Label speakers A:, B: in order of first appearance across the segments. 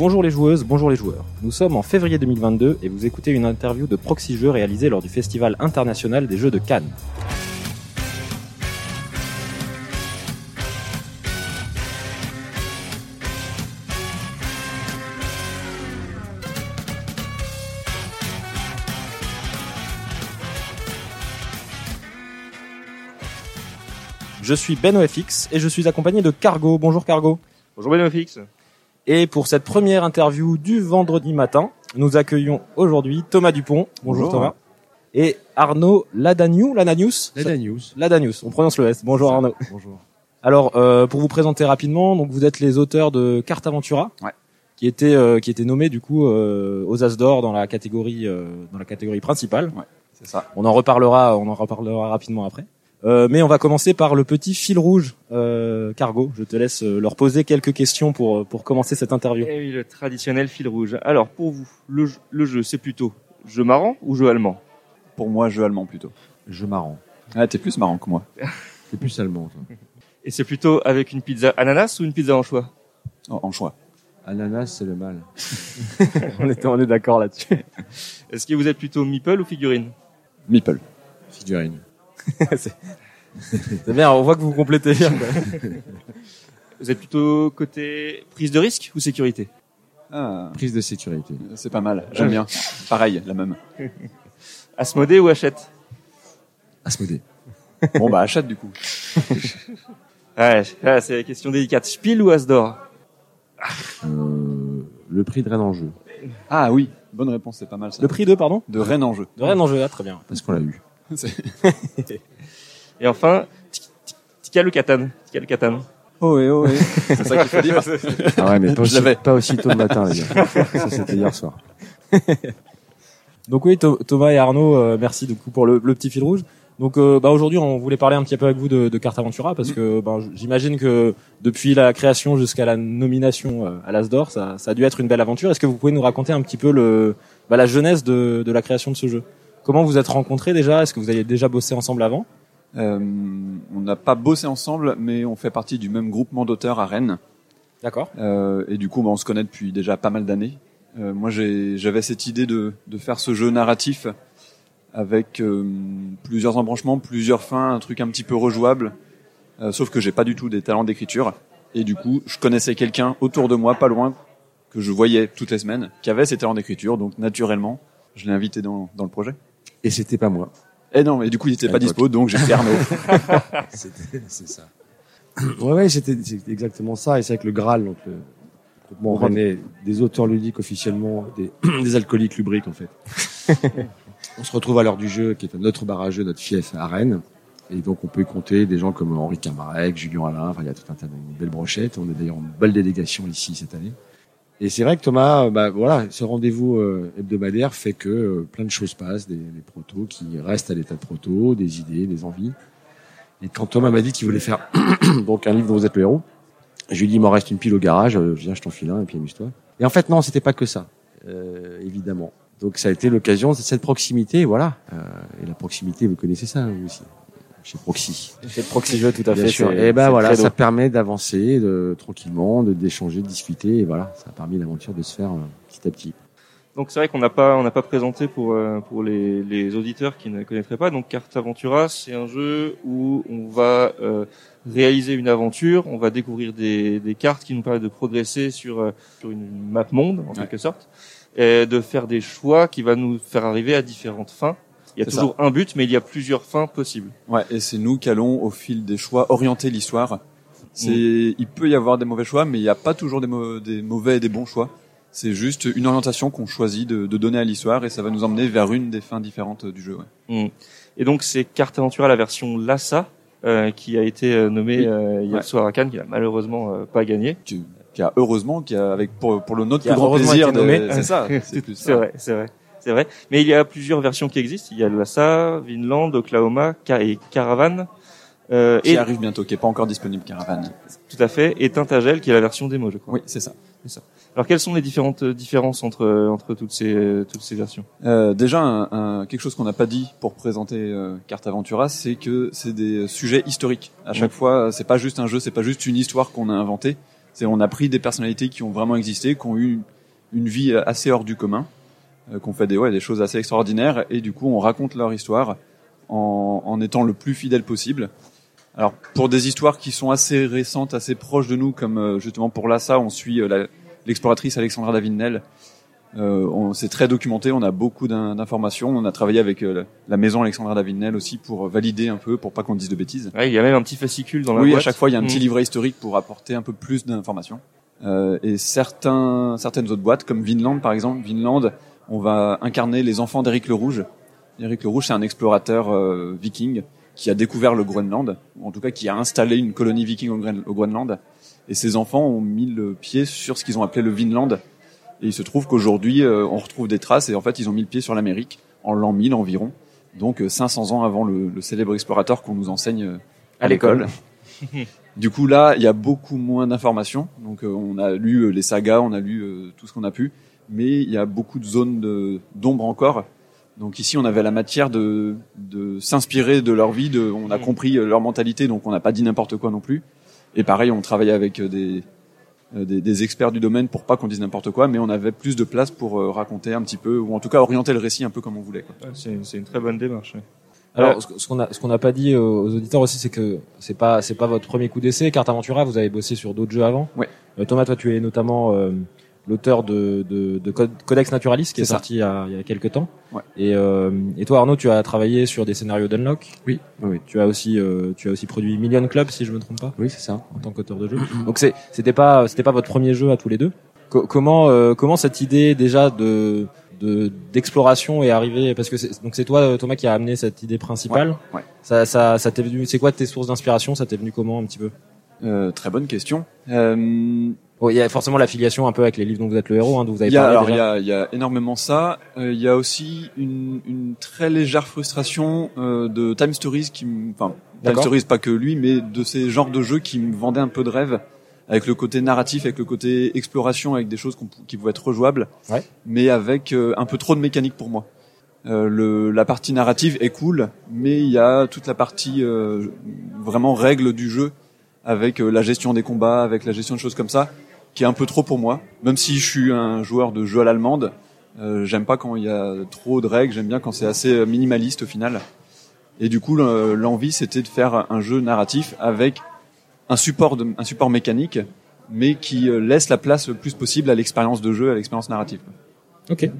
A: Bonjour les joueuses, bonjour les joueurs. Nous sommes en février 2022 et vous écoutez une interview de Proxy Jeux réalisée lors du Festival international des jeux de Cannes. Je suis BenOFX et je suis accompagné de Cargo. Bonjour Cargo.
B: Bonjour BenOFX.
A: Et pour cette première interview du vendredi matin, nous accueillons aujourd'hui Thomas Dupont. Bonjour,
C: Bonjour.
A: Thomas. Et Arnaud Ladaniou, Ladanius
C: Leda News.
A: Ladanius, on prononce le S. Bonjour Arnaud.
C: Bonjour.
A: Alors, euh, pour vous présenter rapidement, donc vous êtes les auteurs de Carte Aventura,
C: Ouais.
A: qui était euh, qui était nommé du coup euh, aux As d'or dans la catégorie euh, dans la catégorie principale.
C: C'est ça.
A: On en reparlera, on en reparlera rapidement après. Euh, mais on va commencer par le petit fil rouge, euh, Cargo. Je te laisse euh, leur poser quelques questions pour pour commencer cette interview.
B: Et oui, le traditionnel fil rouge. Alors, pour vous, le, jeu- le jeu, c'est plutôt jeu marrant ou jeu allemand?
C: Pour moi, jeu allemand plutôt.
D: Jeu marrant.
C: Ah, t'es plus marrant que moi.
D: C'est plus allemand. toi.
B: Et c'est plutôt avec une pizza ananas ou une pizza en choix?
C: En, en choix.
D: Ananas, c'est le mal.
A: on est on est d'accord là-dessus.
B: Est-ce que vous êtes plutôt meeple ou figurine?
C: Meeple.
D: Figurine.
A: c'est bien, on voit que vous complétez bien.
B: Vous êtes plutôt côté prise de risque ou sécurité
C: Ah,
D: Prise de sécurité.
C: c'est pas mal. J'aime bien. Pareil, la même.
B: Asmodée ou Hachette
D: Asmodée.
C: Bon, bah, achète du coup.
B: Ouais, ah, c'est la question délicate. Spiel ou Asdor
D: Euh, le prix de Rennes en jeu.
C: Ah oui, bonne réponse, c'est pas mal ça.
A: Le prix de pardon
C: De Rennes en jeu.
A: De Rennes en jeu, ah, très bien.
D: Parce qu'on l'a eu.
B: Et enfin, Catan Tikal ou Catan
C: Oh oui, oh oui. C'est ça qu'il faut dire.
D: Ah ouais, mais pas,
C: Je
D: aussi,
C: l'avais.
D: pas aussi tôt le matin, les gars. Ça, c'était hier soir.
A: Donc oui, Tho- Thomas et Arnaud, euh, merci du coup pour le, le petit fil rouge. Donc euh, bah, aujourd'hui, on voulait parler un petit peu avec vous de, de Carte Aventura parce que bah, j'imagine que depuis la création jusqu'à la nomination euh, à l'Asdor, ça, ça a dû être une belle aventure. Est-ce que vous pouvez nous raconter un petit peu le, bah, la genèse de, de la création de ce jeu? Comment vous êtes rencontrés déjà? Est-ce que vous aviez déjà bossé ensemble avant?
C: Euh, on n'a pas bossé ensemble, mais on fait partie du même groupement d'auteurs à Rennes.
A: D'accord.
C: Euh, et du coup, bah, on se connaît depuis déjà pas mal d'années. Euh, moi, j'avais cette idée de, de faire ce jeu narratif avec euh, plusieurs embranchements, plusieurs fins, un truc un petit peu rejouable. Euh, sauf que j'ai pas du tout des talents d'écriture. Et du coup, je connaissais quelqu'un autour de moi, pas loin, que je voyais toutes les semaines, qui avait ces talents d'écriture. Donc, naturellement, je l'ai invité dans, dans le projet.
D: Et c'était pas moi.
C: Et non, mais du coup, il était
D: À
C: pas dispo, donc j'ai fait Arnaud.
D: C'est ça. Ouais, ouais, c'était exactement ça. Et c'est avec le Graal, donc le groupement rennais des auteurs ludiques officiellement, des, des alcooliques lubriques en fait. on se retrouve à l'heure du jeu, qui est notre bar à jeu, notre fief à Rennes. Et donc on peut y compter des gens comme Henri Camarec, Julien Alain, enfin il y a tout un tas de une belle brochette. On est d'ailleurs une belle délégation ici cette année. Et c'est vrai que Thomas, euh, bah voilà, ce rendez-vous euh, hebdomadaire fait que euh, plein de choses passent, des, protos qui restent à l'état de proto, des idées, des envies. Et quand Thomas m'a dit qu'il voulait faire donc un livre dont vous êtes le héros, je lui ai dit il m'en reste une pile au garage, viens, je t'en file un et puis amuse-toi. Et en fait non, c'était pas que ça, évidemment. Donc ça a été l'occasion, c'est cette proximité, voilà. Et la proximité, vous connaissez ça vous aussi, chez Proxy.
A: C'est Proxy Jeux tout à
D: Bien
A: fait.
D: sûr. Et ben voilà, ça permet d'avancer de, tranquillement, de d'échanger, de discuter. Et voilà, ça a permis l'aventure de se faire euh, petit à petit.
B: Donc c'est vrai qu'on n'a pas on n'a pas présenté pour euh, pour les, les auditeurs qui ne connaîtraient pas. Donc Carte Aventura, c'est un jeu où on va euh, réaliser une aventure, on va découvrir des, des cartes qui nous permettent de progresser sur euh, sur une map monde en
C: Ouais.
B: quelque sorte, et de faire des choix qui va nous faire arriver à différentes fins. Il y a toujours un but, mais il y a plusieurs fins possibles.
C: Ouais, et c'est nous qui allons, au fil des choix, orienter l'histoire. C'est, il peut y avoir des mauvais choix, mais il n'y a pas toujours des, mau- des mauvais et des bons choix. C'est juste une orientation qu'on choisit de, de donner à l'histoire et ça va nous emmener vers une des fins différentes du jeu. Ouais.
B: Mm. Et donc c'est Carte Aventura la version Lassa euh, qui a été euh, nommée
C: Oui.
B: euh, hier
C: Ouais.
B: soir à Cannes, qui a malheureusement euh, pas gagné.
C: Qui, qui a heureusement, qui a avec pour, pour le
A: a
C: plus grand plaisir, de- c'est ça. C'est plus
B: C'est
C: ça.
B: vrai, c'est vrai, c'est vrai. Mais il y a plusieurs versions qui existent. Il y a Lhasa, Vinland, Oklahoma et Caravan. Euh,
C: Qui
B: et
C: arrive bientôt, qui est pas encore disponible, Caravane.
B: tout à fait. Et Tintagel qui est la version démo, je crois.
C: Oui, c'est ça.
B: Alors quelles sont les différentes euh, différences entre entre toutes ces euh, toutes ces versions?
C: Euh, déjà, un, un- quelque chose qu'on n'a pas dit pour présenter euh, Carte Aventura, c'est que c'est des sujets historiques. À chaque fois, euh, c'est pas juste un jeu, c'est pas juste une histoire qu'on a inventée. C'est on a pris des personnalités qui ont vraiment existé, qui ont eu une vie assez hors du commun, euh, qui ont fait des ouais des choses assez extraordinaires et du coup on raconte leur histoire en, en étant le plus fidèle possible. Alors pour des histoires qui sont assez récentes, assez proches de nous, comme euh, justement pour Lassa, on suit euh, l'exploratrice Alexandra Davinel. Euh, on s'est très documenté, on a beaucoup d'informations. On a travaillé avec la maison Alexandra Davinel aussi pour valider un peu, pour pas qu'on dise de bêtises.
B: il y a même un petit fascicule dans la
C: Oui,
B: à
C: chaque fois il y a un petit mmh. livret historique pour apporter un peu plus d'informations. et certains, certaines autres boîtes, comme Vinland par exemple, Vinland, on va incarner les enfants d'Éric le Rouge. Éric le Rouge, c'est un explorateur viking qui a découvert le Groenland, ou en tout cas qui a installé une colonie viking au, Groenland. Et ses enfants ont mis le pied sur ce qu'ils ont appelé le Vinland. Et il se trouve qu'aujourd'hui, euh, on retrouve des traces, et en fait, ils ont mis le pied sur l'Amérique, en l'an 1000 environ. Donc 500 euh, ans avant le, le célèbre explorateur qu'on nous enseigne euh, à, l'école. du coup, là, il y a beaucoup moins d'informations. Donc on a lu les sagas, on a lu tout ce qu'on a pu. Mais il y a beaucoup de zones d'ombre encore donc ici, on avait la matière de, de s'inspirer de leur vie, de, on a mm. compris leur mentalité, donc on n'a pas dit n'importe quoi non plus. Et pareil, on travaillait avec des, euh, des, des, experts du domaine pour pas qu'on dise n'importe quoi, mais on avait plus de place pour euh, raconter un petit peu, ou en tout cas orienter le récit un peu comme on voulait.
B: c'est, une très bonne démarche.
A: Alors, ce qu'on a, ce qu'on n'a pas dit aux auditeurs aussi, c'est que c'est pas, c'est pas votre premier coup d'essai. Carte Aventura, vous avez bossé sur d'autres jeux avant. Euh, Thomas, toi, tu es notamment l'auteur de, de, de, Codex Naturaliste qui est, sorti il y, a, il y, a, quelques temps.
C: Ouais.
A: Et, euh, et toi Arnaud, tu as travaillé sur des scénarios d'Unlock?
D: Oui. oui.
A: Tu as aussi euh, tu as aussi produit Million Club si je me trompe pas?
D: Oui, c'est ça.
A: En tant qu'auteur de jeu. Donc c'est c'était pas c'était pas votre premier jeu à tous les deux? comment euh, comment cette idée déjà de de d'exploration est arrivée? Parce que c'est, donc c'est toi Thomas qui a amené cette idée principale.
C: Ouais.
A: Ça ça ça t'est venu c'est quoi tes sources d'inspiration? Ça t'est venu comment un petit peu?
C: Euh, Très bonne question. Euh
A: il y a forcément l'affiliation un peu avec les livres dont vous êtes le héros, hein, dont vous avez
C: il y a,
A: parlé.
C: Alors, il y a, y a énormément ça. Euh, il y a aussi une, une très légère frustration euh, de Time Stories qui, enfin, Time Stories pas que lui, mais de ces genres de jeux qui me vendaient un peu de rêve avec le côté narratif, avec le côté exploration, avec des choses qui pouvaient être rejouables,
A: ouais.
C: mais avec euh, un peu trop de mécanique pour moi. Euh, le, la partie narrative est cool, mais il y a toute la partie euh, vraiment règle du jeu, avec la gestion des combats, avec la gestion de choses comme ça, qui est un peu trop pour moi. Même si je suis un joueur de jeu à l'allemande, euh, j'aime pas quand il y a trop de règles, j'aime bien quand c'est assez minimaliste au final. Et du coup, l'envie, c'était de faire un jeu narratif avec un support, de, un support mécanique, mais qui euh, laisse la place le plus possible à l'expérience de jeu, à l'expérience narrative.
A: Ok.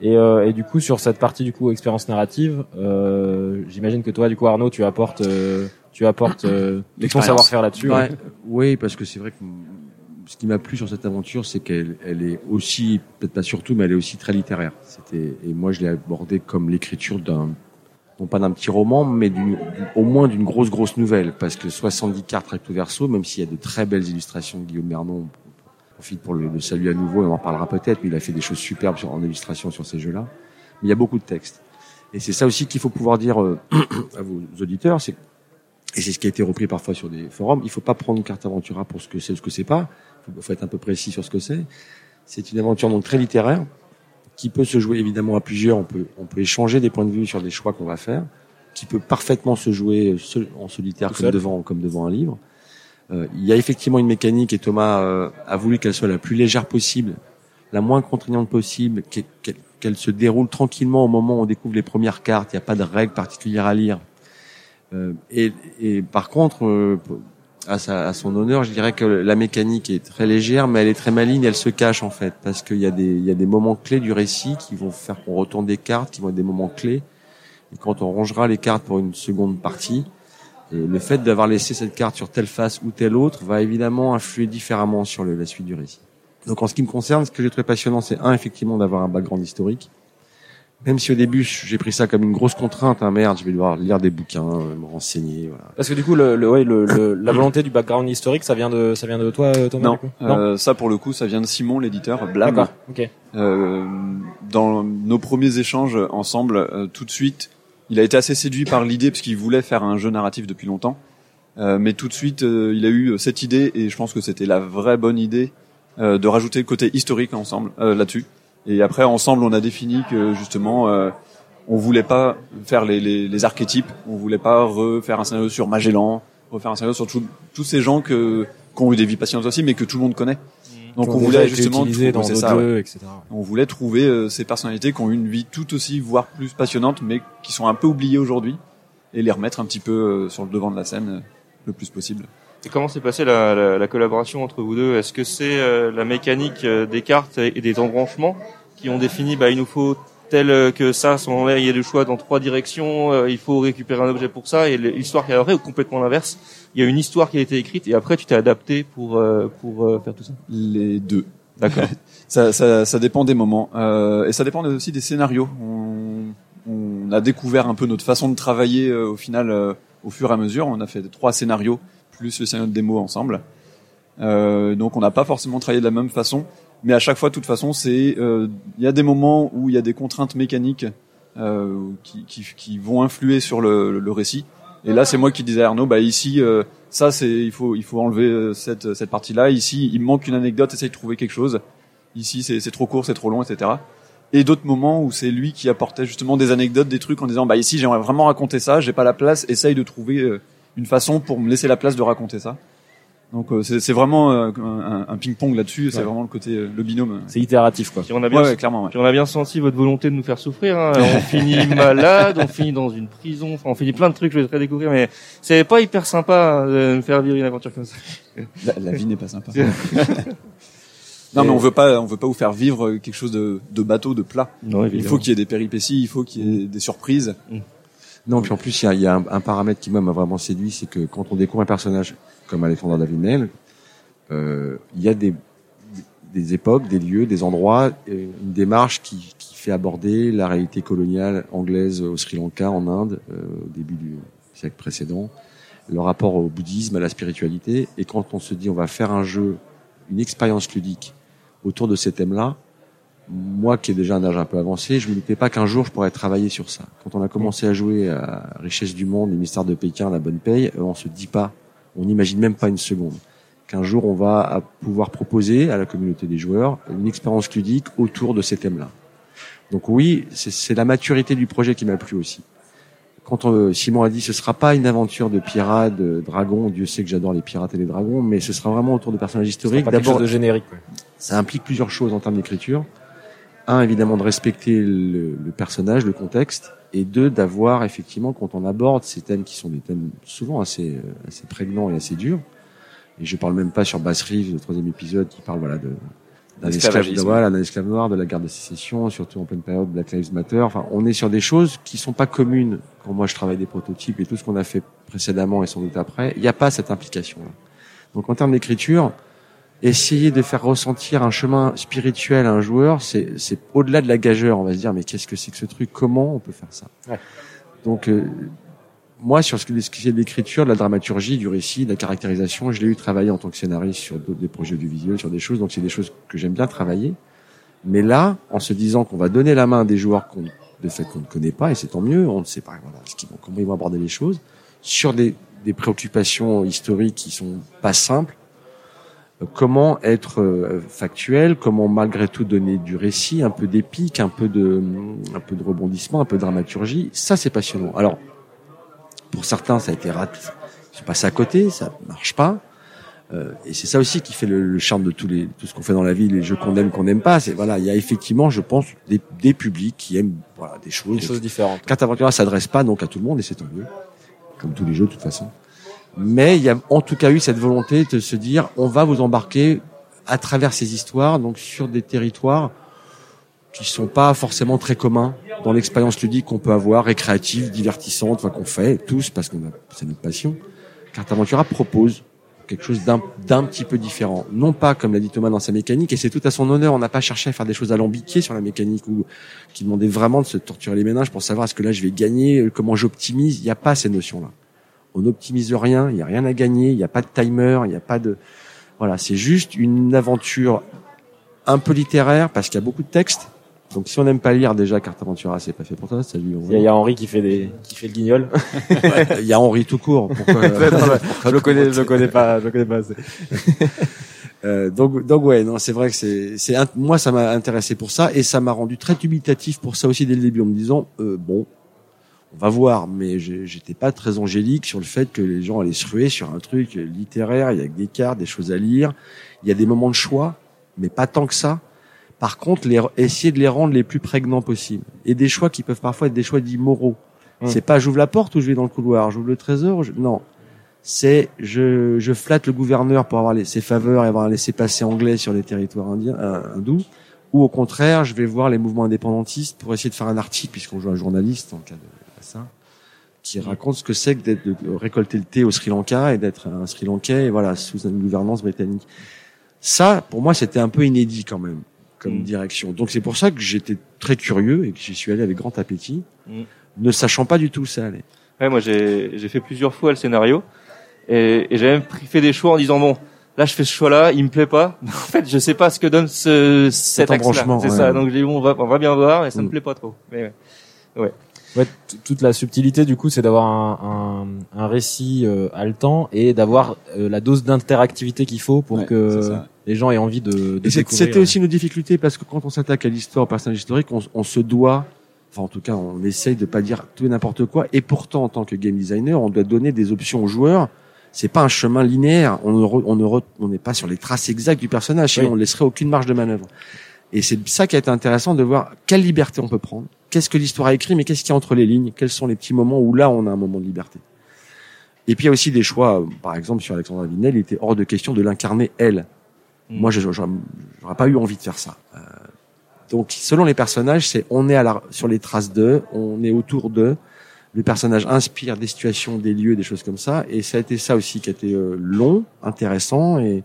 A: Et, euh, et, du coup, sur cette partie du coup expérience narrative, euh, j'imagine que toi, du coup, Arnaud, tu apportes, euh, tu apportes euh, ton savoir-faire là-dessus.
D: Ouais. Oui, parce que c'est vrai que ce qui m'a plu sur cette aventure, c'est qu'elle elle est aussi, peut-être pas surtout, mais elle est aussi très littéraire. C'était et moi je l'ai abordé comme l'écriture d'un non pas d'un petit roman, mais au moins d'une grosse grosse nouvelle, parce que 70 cartes recto verso, même s'il y a de très belles illustrations de Guillaume Mernon, on profite pour le, saluer à nouveau, et on en parlera peut-être, mais il a fait des choses superbes en illustration sur ces jeux-là. Mais il y a beaucoup de textes. Et c'est ça aussi qu'il faut pouvoir dire euh, à vos auditeurs, c'est et c'est ce qui a été repris parfois sur des forums. Il faut pas prendre une carte Aventura pour ce que c'est, ce que c'est pas il faut être un peu précis sur ce que c'est. C'est une aventure donc très littéraire qui peut se jouer évidemment à plusieurs. On peut, on peut échanger des points de vue sur des choix qu'on va faire, qui peut parfaitement se jouer en solitaire comme devant, comme devant un livre. Euh, il y a effectivement une mécanique et Thomas euh, a voulu qu'elle soit la plus légère possible, la moins contraignante possible, qu'elle se déroule tranquillement au moment où on découvre les premières cartes. Il n'y a pas de règles particulières à lire. Euh, et, et, par contre, euh, à, sa, à, son honneur, je dirais que la mécanique est très légère, mais elle est très maligne, elle se cache en fait, parce qu'il y a des, y a des moments clés du récit qui vont faire qu'on retourne des cartes, qui vont être des moments clés. Et quand on rangera les cartes pour une seconde partie, et le fait d'avoir laissé cette carte sur telle face ou telle autre va évidemment influer différemment sur le, la suite du récit. Donc en ce qui me concerne, ce que j'ai trouvé passionnant, c'est un effectivement d'avoir un background historique, même si au début j'ai pris ça comme une grosse contrainte, hein, merde, je vais devoir lire des bouquins, euh, me renseigner. Voilà.
A: Parce que du coup, le, le, ouais, le, la volonté du background historique, ça vient de, ça vient de toi, euh, Thomas.
C: Non,
A: du coup?
C: Euh, ça pour le coup, ça vient de Simon, l'éditeur, Blab.
A: ok.
C: Euh, dans nos premiers échanges ensemble, euh, tout de suite, il a été assez séduit par l'idée parce qu'il voulait faire un jeu narratif depuis longtemps. mais tout de suite, il a eu cette idée et je pense que c'était la vraie bonne idée de rajouter le côté historique ensemble là-dessus. Et après, ensemble, on a défini que justement, euh, on voulait pas faire les, les, les, archétypes, on voulait pas refaire un scénario sur Magellan, refaire un scénario sur tous ces gens que qui ont eu des vies passionnantes aussi, mais que tout le monde connaît.
A: Mmh.
C: Donc on voulait justement trouver-
A: dans
C: ouais.
A: etc.
C: On voulait trouver euh, ces personnalités qui ont eu une vie tout aussi, voire plus passionnante, mais qui sont un peu oubliées aujourd'hui, et les remettre un petit peu euh, sur le devant de la scène euh, le plus possible.
B: Comment s'est passée la, la, la collaboration entre vous deux? Est-ce que c'est euh, la mécanique euh, des cartes et des embranchements qui ont défini bah, il nous faut tel euh, que ça, moment-là, il y a le choix dans trois directions, euh, il faut récupérer un objet pour ça, et l'histoire qui est après, ou complètement l'inverse, il y a une histoire qui a été écrite, et après tu t'es adapté pour, euh, pour euh, faire tout ça?
C: Les deux.
B: D'accord.
C: Ça, ça, ça dépend des moments euh, et ça dépend aussi des scénarios. On, on a découvert un peu notre façon de travailler euh, au final euh, au fur et à mesure. On a fait trois scénarios plus le scénario de démo ensemble. Euh, donc on n'a pas forcément travaillé de la même façon, mais à chaque fois, de toute façon, c'est euh, il y a des moments où il y a des contraintes mécaniques euh, qui, qui, qui vont influer sur le, le récit. Et là, c'est moi qui disais à Arnaud, bah ici, euh, ça c'est il faut il faut enlever cette cette partie-là. Ici, il manque une anecdote, essaye de trouver quelque chose. Ici, c'est trop court, c'est trop long, etc. Et d'autres moments où c'est lui qui apportait justement des anecdotes, des trucs en disant, bah ici, j'aimerais vraiment raconter ça, j'ai pas la place, essaye de trouver euh, une façon pour me laisser la place de raconter ça. Donc euh, c'est c'est vraiment euh, un, un ping-pong là-dessus. C'est
A: Ouais.
C: vraiment le côté euh, le binôme.
A: C'est itératif, quoi.
B: Puis on a bien,
C: ouais, clairement. Ouais.
B: puis on a bien senti votre volonté de nous faire souffrir. hein. On finit malade, on finit dans une prison, enfin, on finit plein de trucs, je vais te découvrir, mais c'est pas hyper sympa hein, de nous faire vivre une aventure comme ça.
C: La, la vie n'est pas sympa. non, mais on veut pas, on veut pas vous faire vivre quelque chose de, de bateau, de plat.
B: Non,
C: Il faut qu'il y ait des péripéties, il faut qu'il y ait des surprises.
D: Non, puis en plus, il y a, un, paramètre qui m'a vraiment séduit, c'est que quand on découvre un personnage comme Alexandre Davinel, euh, il y a des, époques, des lieux, des endroits, euh, une démarche qui, qui fait aborder la réalité coloniale anglaise au Sri Lanka, en Inde, euh, au début du siècle précédent, le rapport au bouddhisme, à la spiritualité. Et quand on se dit on va faire un jeu, une expérience ludique autour de ces thèmes-là, moi qui ai déjà un âge un peu avancé, je me doutais pas qu'un jour je pourrais travailler sur ça. Quand on a commencé à jouer à Richesse du Monde, les mystères de Pékin, la bonne paye, euh, on se dit pas, on n'imagine même pas une seconde qu'un jour on va pouvoir proposer à la communauté des joueurs une expérience ludique autour de ces thèmes-là. Donc oui, c'est- la maturité du projet qui m'a plu aussi. Quand euh, Simon a dit ce sera pas une aventure de pirates, de dragons, Dieu sait que j'adore les pirates et les dragons, mais ce sera vraiment autour de personnages historiques. D'abord,
A: de générique,
D: ça implique plusieurs choses en termes d'écriture. Un, évidemment, de respecter le, le personnage, le contexte, et deux, d'avoir effectivement, quand on aborde ces thèmes qui sont des thèmes souvent assez, euh, assez prégnants et assez durs, et je parle même pas sur Bass Reeves, le troisième épisode, qui parle voilà de d'un esclave, de, voilà, d'un esclave noir, de la guerre de sécession, surtout en pleine période Black Lives Matter. Enfin, on est sur des choses qui sont pas communes. Quand moi je travaille des prototypes et tout ce qu'on a fait précédemment et sans doute après, il n'y a pas cette implication-là. Donc en termes d'écriture, essayer de faire ressentir un chemin spirituel à un joueur, c'est c'est au-delà de la gageure. On va se dire mais qu'est-ce que c'est que ce truc? Comment on peut faire ça?
A: Ouais.
D: Donc euh, moi sur ce qui est de l'écriture, de la dramaturgie, du récit, de la caractérisation, je l'ai eu travaillé en tant que scénariste sur des projets audiovisuels, sur des choses. Donc c'est des choses que j'aime bien travailler. Mais là, en se disant qu'on va donner la main à des joueurs qu'on de fait qu'on ne connaît pas, et c'est tant mieux, on ne sait pas voilà, ce qu'ils vont, comment ils vont aborder les choses, sur des, des préoccupations historiques qui sont pas simples, comment être euh, factuel, comment malgré tout donner du récit, un peu d'épique, un peu de, un peu de rebondissement, un peu de dramaturgie, ça c'est passionnant. Alors, pour certains, ça a été raté, ils sont passés à côté, ça marche pas. Euh, et c'est ça aussi qui fait le, le charme de tous les tout ce qu'on fait dans la vie, les jeux qu'on aime, qu'on n'aime pas. C'est voilà, il y a effectivement, je pense, des, des publics qui aiment voilà des choses.
A: Des choses différentes.
D: Carte Aventura s'adresse pas donc à tout le monde et c'est tant mieux, comme tous les jeux de toute façon. Mais il y a en tout cas eu cette volonté de se dire, on va vous embarquer à travers ces histoires, donc sur des territoires qui sont pas forcément très communs dans l'expérience ludique qu'on peut avoir, récréative, divertissante, enfin qu'on fait tous parce qu'on a c'est notre passion. Carte Aventura propose quelque chose d'un d'un petit peu différent. Non pas, comme l'a dit Thomas dans sa mécanique, et c'est tout à son honneur, on n'a pas cherché à faire des choses alambiquées sur la mécanique ou qui demandaient vraiment de se torturer les ménages pour savoir est-ce que là je vais gagner, euh, comment j'optimise. Il n'y a pas ces notions-là. On n'optimise rien, il n'y a rien à gagner, il n'y a pas de timer, il n'y a pas de... Voilà, c'est juste une aventure un peu littéraire parce qu'il y a beaucoup de textes. Donc si on n'aime pas lire déjà Carte Aventura, c'est pas fait pour toi. Salut.
A: Il y, a- il y a Henri qui fait des, qui fait le guignol.
D: Il y a Henri tout court. Pourquoi,
A: je le connais, je le connais pas, je le connais pas assez.
D: Euh, donc, donc ouais, non, c'est vrai que c'est, c'est moi ça m'a intéressé pour ça et ça m'a rendu très dubitatif pour ça aussi dès le début en me disant euh, bon, on va voir, mais j'étais pas très angélique sur le fait que les gens allaient se ruer sur un truc littéraire, il y a des cartes, des choses à lire, il y a des moments de choix, mais pas tant que ça. Par contre, les, essayer de les rendre les plus prégnants possibles. Et des choix qui peuvent parfois être des choix dits moraux.
A: Mm.
D: C'est pas j'ouvre la porte ou je vais dans le couloir, j'ouvre le trésor. je- Non, c'est je, je flatte le gouverneur pour avoir les, ses faveurs et avoir un laissé-passer anglais sur les territoires indiens, euh, hindous. Ou au contraire, je vais voir les mouvements indépendantistes pour essayer de faire un article, puisqu'on joue un journaliste en cas de ça, qui raconte ce que c'est que d'être, de récolter le thé au Sri Lanka et d'être un Sri Lankais, et voilà, sous une gouvernance britannique. Ça, pour moi, c'était un peu inédit quand même, comme
B: Mm.
D: direction. Donc c'est pour ça que j'étais très curieux et que j'y suis allé avec grand appétit,
B: Mm.
D: ne sachant pas du tout où ça allait.
B: Ouais, moi j'ai j'ai fait plusieurs fois le scénario et, et j'ai même fait des choix en disant bon là je fais ce choix là il me plaît pas en fait je sais pas ce que donne ce cet axe là
D: embranchement,
B: c'est
D: ouais.
B: ça donc j'ai dit bon on va on va bien voir et ça
D: Mm.
B: me plaît pas trop mais ouais.
A: Ouais, t- toute la subtilité du coup, c'est d'avoir un, un, un récit euh, haletant et d'avoir euh, la dose d'interactivité qu'il faut pour
C: Ouais,
A: que les gens aient envie de, de
D: c'était aussi nos difficultés parce que quand on s'attaque à l'histoire, au personnage historique, on, on se doit, enfin en tout cas, on essaye de pas dire tout et n'importe quoi. Et pourtant, en tant que game designer, on doit donner des options aux joueurs. C'est pas un chemin linéaire. On ne re- on ne re- on n'est pas sur les traces exactes du personnage. Sinon,
A: Oui.
D: on laisserait aucune marge de manœuvre. Et c'est ça qui a été intéressant de voir quelle liberté on peut prendre. Qu'est-ce que l'histoire a écrit, mais qu'est-ce qu'il y a entre les lignes? Quels sont les petits moments où là, on a un moment de liberté? Et puis il y a aussi des choix. Par exemple, sur Alexandra Vinel, il était hors de question de l'incarner elle.
B: Mm.
D: Moi, j'aurais pas eu envie de faire ça. Euh, donc, selon les personnages, c'est on est à la, sur les traces d'eux, on est autour d'eux. Le personnage inspire des situations, des lieux, des choses comme ça. Et ça a été ça aussi qui a été euh, long, intéressant et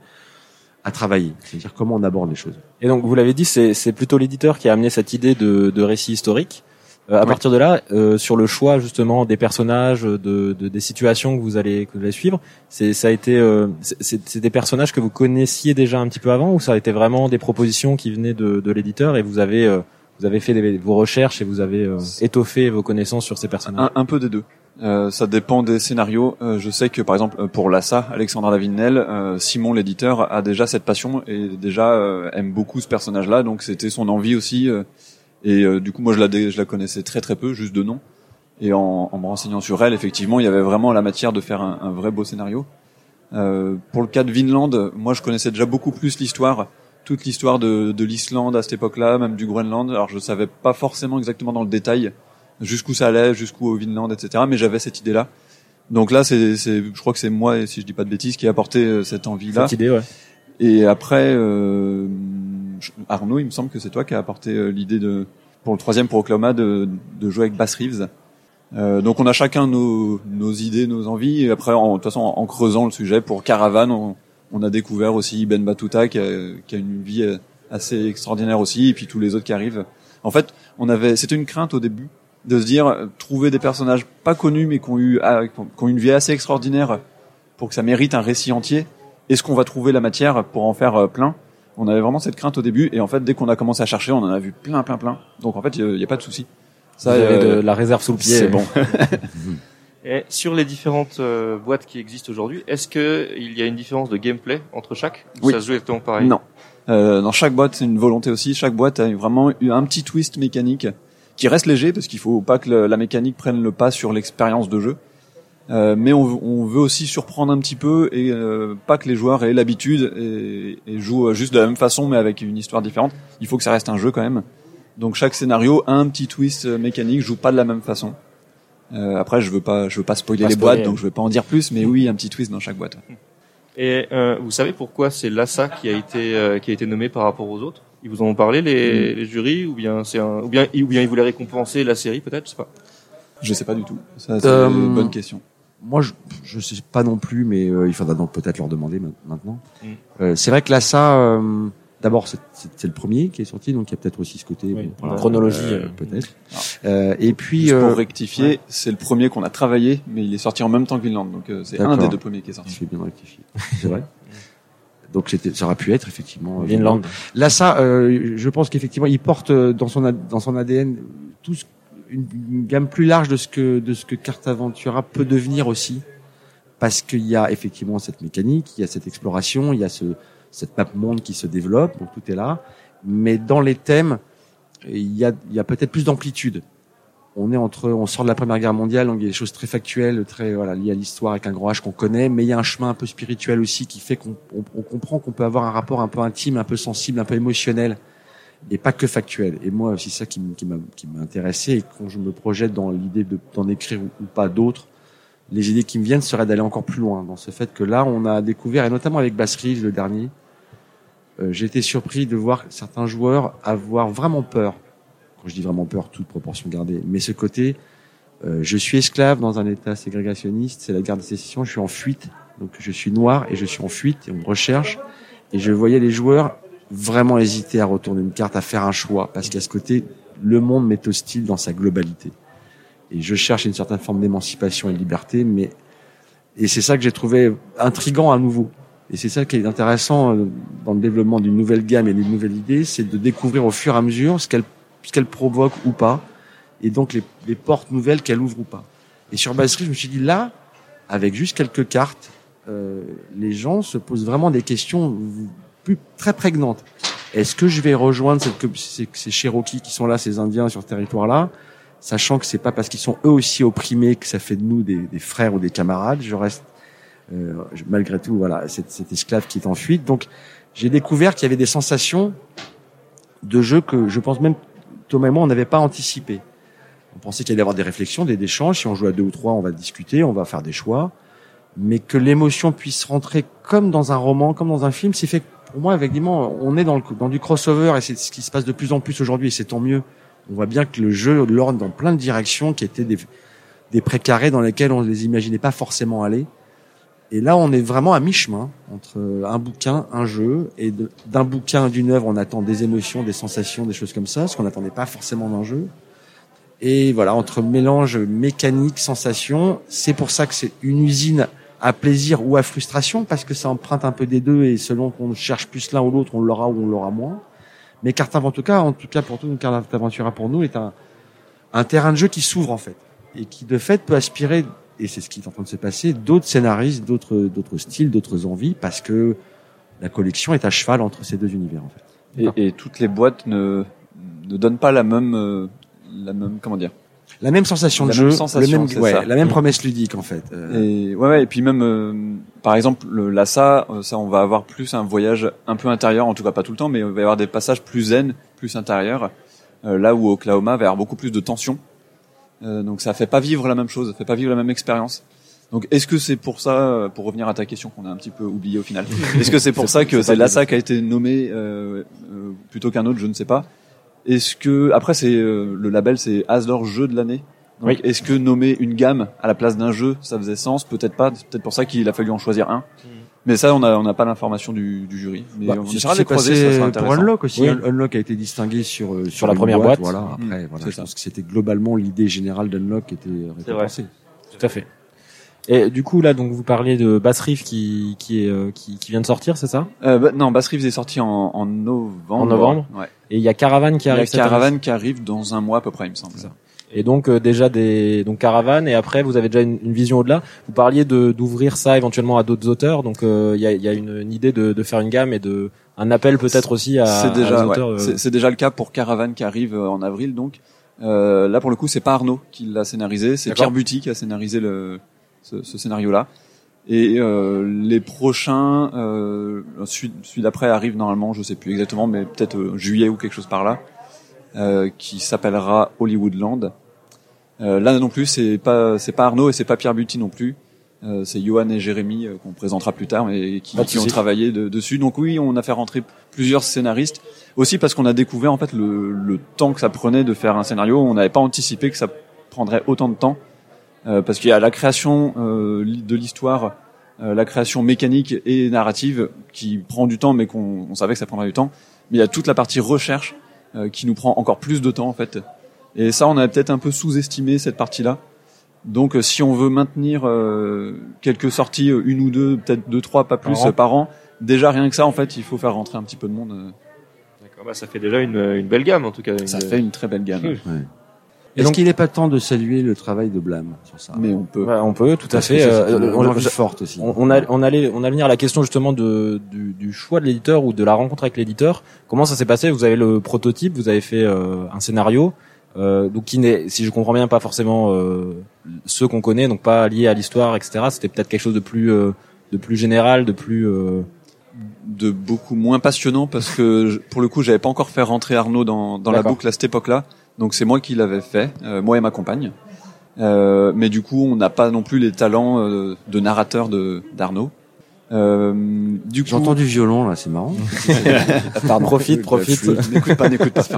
D: à travailler. C'est-à-dire comment on aborde les choses.
A: Et donc, vous l'avez dit, c'est c'est plutôt l'éditeur qui a amené cette idée de, de récit historique. Euh, à
D: Ouais.
A: partir de là, euh, sur le choix justement des personnages, de, de- des situations que vous allez que vous allez suivre, c'est ça a été euh, c'est- des personnages que vous connaissiez déjà un petit peu avant ou ça a été vraiment des propositions qui venaient de, de l'éditeur et vous avez euh, vous avez fait des- vos recherches et vous avez euh, étoffé vos connaissances sur ces personnages?
C: Un, un peu des deux. Euh, ça dépend des scénarios. Euh, je sais que par exemple euh, pour Lassa, Alexandra Lavinel, euh, Simon l'éditeur a déjà cette passion et déjà euh, aime beaucoup ce personnage-là, donc c'était son envie aussi. et du coup, moi je la, connaissais très très peu, juste de nom. Et en, en me renseignant sur elle, effectivement, il y avait vraiment la matière de faire un, un vrai beau scénario. Pour le cas de Vinland, moi je connaissais déjà beaucoup plus l'histoire, toute l'histoire de, de l'Islande à cette époque-là, même du Groenland. Alors je savais pas forcément exactement dans le détail jusqu'où ça allait, jusqu'où au Vinland, etc. Mais j'avais cette idée-là. Donc là, c'est, c'est, je crois que c'est moi, si je dis pas de bêtises, qui a apporté euh, cette envie-là.
A: Cette idée, ouais.
C: Et après, euh, Arnaud, il me semble que c'est toi qui a apporté euh, l'idée de, pour le troisième pour Oklahoma, de, de jouer avec Bass Reeves. Euh, donc on a chacun nos, nos idées, nos envies. Et après, en, de toute façon, en, en creusant le sujet pour Caravane, on, on a découvert aussi Ben Batuta qui a, qui a une vie euh, assez extraordinaire aussi, et puis tous les autres qui arrivent. En fait, on avait, c'était une crainte au début de se dire euh, trouver des personnages pas connus mais qui ont eu, ah, qui ont- une vie assez extraordinaire pour que ça mérite un récit entier. Est-ce qu'on va trouver la matière pour en faire euh, plein? On avait vraiment cette crainte au début, et en fait, dès qu'on a commencé à chercher, on en a vu plein, plein, plein. Donc en fait, il n'y a, pas de souci.
A: Ça, vous avez
C: euh,
A: de la réserve sous le pied.
C: c'est bon.
B: Et sur les différentes euh, boîtes qui existent aujourd'hui, est-ce que il y a une différence de gameplay entre chaque ou
C: Oui.
B: Ça se joue exactement pareil?
C: Non. Euh, dans chaque boîte, c'est une volonté aussi. Chaque boîte a vraiment eu un petit twist mécanique qui reste léger parce qu'il faut pas que le- la mécanique prenne le pas sur l'expérience de jeu. Euh, mais on, veut- on veut aussi surprendre un petit peu et euh, pas que les joueurs aient l'habitude et, et jouent juste de la même façon mais avec une histoire différente. Il faut que ça reste un jeu quand même. Donc chaque scénario a un petit twist euh, mécanique, joue pas de la même façon. Euh, après, je veux pas, je veux pas spoiler
A: Pas
C: les
A: spoiler.
C: boîtes, donc je vais pas en dire plus. Mais oui, un petit twist dans chaque boîte.
B: Et euh, vous savez pourquoi c'est Lassa qui a été euh, qui a été nommé par rapport aux autres? Ils vous en ont parlé les, les jurys ou bien c'est un ou bien ou bien ils voulaient récompenser la série peut-être, je sais pas.
C: Je sais pas du tout. Ça, c'est
D: Euh,
C: une bonne question.
D: Moi, je, je sais pas non plus, mais euh, il faudra donc peut-être leur demander ma- maintenant.
B: Mm.
D: Euh, c'est vrai que là, ça, euh, d'abord, c'est- c'est c'est le premier qui est sorti, donc il y a peut-être aussi ce côté
A: Oui,
D: bon,
A: la chronologie,
D: euh, peut-être. Euh, et puis,
C: Juste
D: euh,
C: pour rectifier, c'est le premier qu'on a travaillé, mais il est sorti en même temps que Vinland, donc euh, c'est un des deux premiers qui est
D: je
C: sorti.
D: fais bien rectifier. C'est vrai. Donc c'était, ça aurait pu être effectivement. euh,
A: Vinland.
D: Là, ça, euh, je pense qu'effectivement, il porte euh, dans son dans son ADN tout ce- une, une gamme plus large de ce que de ce que Cartaventura peut devenir aussi, parce qu'il y a effectivement cette mécanique, il y a cette exploration, il y a ce cette map monde qui se développe, donc tout est là. Mais dans les thèmes, il y a il y a peut-être plus d'amplitude. On est entre, on sort de la Première Guerre mondiale, donc il y a des choses très factuelles, très voilà liées à l'histoire avec un grand H qu'on connaît, mais il y a un chemin un peu spirituel aussi qui fait qu'on on, comprend qu'on peut avoir un rapport un peu intime, un peu sensible, un peu émotionnel, et pas que factuel. Et moi, c'est ça qui m'a intéressé. Et quand je me projette dans l'idée d'en écrire ou, pas d'autres, les idées qui me viennent seraient d'aller encore plus loin dans ce fait que là, on a découvert, et notamment avec Bassery, le dernier, euh, j'ai été surpris de voir certains joueurs avoir vraiment peur quand je dis vraiment peur, toute proportion gardée, mais ce côté, euh, je suis esclave dans un état ségrégationniste, c'est la guerre de sécession, je suis en fuite, donc je suis noir et je suis en fuite et on me recherche, et je voyais les joueurs vraiment hésiter à retourner une carte, à faire un choix, parce qu'à ce côté, le monde m'est hostile dans sa globalité. Et je cherche une certaine forme d'émancipation et de liberté, mais et c'est ça que j'ai trouvé intrigant à nouveau. Et c'est ça qui est intéressant euh, dans le développement d'une nouvelle gamme et d'une nouvelle idée, c'est de découvrir au fur et à mesure ce qu'elle ce qu'elle provoque ou pas, et donc les, les portes nouvelles qu'elle ouvre ou pas. Et sur Basserie, je me suis dit là, avec juste quelques cartes, euh, les gens se posent vraiment des questions plus très prégnantes. Est-ce que je vais rejoindre cette, ces, ces Cherokees qui sont là, ces Indiens sur ce territoire-là, sachant que c'est pas parce qu'ils sont eux aussi opprimés que ça fait de nous des, des frères ou des camarades. Je reste euh, malgré tout, voilà, cet, cet esclave qui est en fuite. Donc, j'ai découvert qu'il y avait des sensations de jeu que je pense même Thomas on n'avait pas anticipé. On pensait qu'il allait y avoir des réflexions, des échanges. Si on joue à deux ou trois, on va discuter, on va faire des choix. Mais que l'émotion puisse rentrer comme dans un roman, comme dans un film, c'est fait pour moi, effectivement, on est dans, le, dans du crossover et c'est ce qui se passe de plus en plus aujourd'hui et c'est tant mieux. On voit bien que le jeu l'orne dans plein de directions qui étaient des, des précarés dans lesquels on ne les imaginait pas forcément aller. Et là, on est vraiment à mi-chemin entre un bouquin, un jeu, et d'un bouquin, d'une œuvre, on attend des émotions, des sensations, des choses comme ça, ce qu'on n'attendait pas forcément d'un jeu. Et voilà, entre mélange mécanique, sensation, c'est pour ça que c'est une usine à plaisir ou à frustration, parce que ça emprunte un peu des deux, et selon qu'on cherche plus l'un ou l'autre, on l'aura ou on l'aura moins. Mais Carte cas, en tout cas pour tout, Carte Aventura pour nous est un terrain de jeu qui s'ouvre en fait, et qui de fait peut aspirer et c'est ce qui est en train de se passer, d'autres scénaristes, d'autres, d'autres styles, d'autres envies, parce que la collection est à cheval entre ces deux univers, en
C: fait. Et, et toutes les boîtes ne, ne donnent pas la même, euh, la même, comment dire?
D: La même sensation de jeu, le même, ouais, la même promesse ludique en fait.
C: Euh. Et ouais, ouais, et puis même, euh, par exemple, le l'assa, ça, on va avoir plus un voyage un peu intérieur, en tout cas pas tout le temps, mais il va y avoir des passages plus zen, plus intérieurs. là où Oklahoma va y avoir beaucoup plus de tension euh, donc ça fait pas vivre la même chose, ça fait pas vivre la même expérience. Donc est-ce que c'est pour ça, euh, pour revenir à ta question qu'on a un petit peu oublié au final, est-ce que c'est pour ça que c'est l'ASA qui a été nommé euh, euh, plutôt qu'un autre, je ne sais pas. Est-ce que après c'est le label c'est Asdor jeu de l'année. Donc est-ce que nommer une gamme à la place d'un jeu, ça faisait sens? Peut-être pas. C'est peut-être pour ça qu'il a fallu en choisir un. Mais ça, on a on n'a pas l'information du, du jury. Mais
D: bah, on essaiera de croiser, ça Pour Unlock aussi. Unlock a été distingué sur euh,
A: sur, la première boîte.
D: Voilà. Mmh. Après, voilà. Je pense que c'était globalement l'idée générale d'Unlock qui était récompensée.
A: Tout à fait. Et du coup là, donc vous parliez de Bass Reef qui qui est euh, qui, qui, vient de sortir, c'est ça?
C: Euh, bah, Non, Bass Reef est sorti en, en novembre.
A: En novembre. Ouais. Et il y a Caravane qui arrive.
C: Il y a Caravane qui arrive dans un mois à peu près, il me semble. Ça.
A: Et donc euh, déjà des donc caravane et après vous avez déjà une, une vision au-delà. Vous parliez de d'ouvrir ça éventuellement à d'autres auteurs. Donc euh, il y, a, y, a, une, une idée de, de, faire une gamme et de un appel peut-être aussi à,
C: c'est déjà,
A: auteurs.
C: Euh, c'est déjà le cas pour Caravane qui arrive en avril donc. là pour le coup c'est pas Arnaud qui l'a scénarisé, c'est Pierre Buty qui a scénarisé le ce, ce scénario-là. Et euh, les prochains, euh, celui, celui d'après arrive normalement, je sais plus exactement, mais peut-être juillet ou quelque chose par là, euh, qui s'appellera Hollywoodland. Euh, là non plus, c'est pas c'est pas Arnaud et c'est pas Pierre Buty non plus. Euh, c'est Johan et Jérémy euh, qu'on présentera plus tard et qui, qui ont travaillé dessus. Donc oui, on a fait rentrer plusieurs scénaristes aussi parce qu'on a découvert en fait le, le, temps que ça prenait de faire un scénario. On n'avait pas anticipé que ça prendrait autant de temps euh, parce qu'il y a la création euh, de l'histoire, la création mécanique et narrative qui prend du temps, mais qu'on on savait que ça prendrait du temps. Mais il y a toute la partie recherche qui nous prend encore plus de temps en fait et ça, on a peut-être un peu sous-estimé cette partie-là. Donc, euh, si on veut maintenir euh, quelques sorties, euh, une ou deux, peut-être deux, trois, pas plus par an, déjà rien que ça, en fait, il faut faire rentrer un petit peu de monde.
B: D'accord, bah, ça fait déjà une, une, belle gamme en tout cas.
C: Ça fait une très belle gamme. Ouais.
D: Est-ce qu'il n'est pas temps de saluer le travail de Blâme sur ça?
C: Mais on peut.
A: Ouais, on peut, tout à fait.
D: Euh, on, forte aussi.
A: On, a, on allait, on allait venir à la question justement de, du, du choix de l'éditeur ou de la rencontre avec l'éditeur. Comment ça s'est passé? Vous avez le prototype, vous avez fait euh, un scénario. Euh, donc qui n'est, si je comprends bien, pas forcément euh, ceux qu'on connaît, donc pas liés à l'histoire, etc. C'était peut-être quelque chose de plus, euh, de plus général, de plus. Euh,
C: de beaucoup moins passionnant parce que pour le coup j'avais pas encore fait rentrer Arnaud dans, dans la boucle à cette époque-là donc c'est moi qui l'avais fait euh, moi et ma compagne Euh, mais du coup on n'a pas non plus les talents euh, de narrateur de d'Arnaud euh, du coup
D: J'entends du violon là, c'est marrant.
A: Pardon, profite, profite.
C: n'écoute pas n'écoute pas.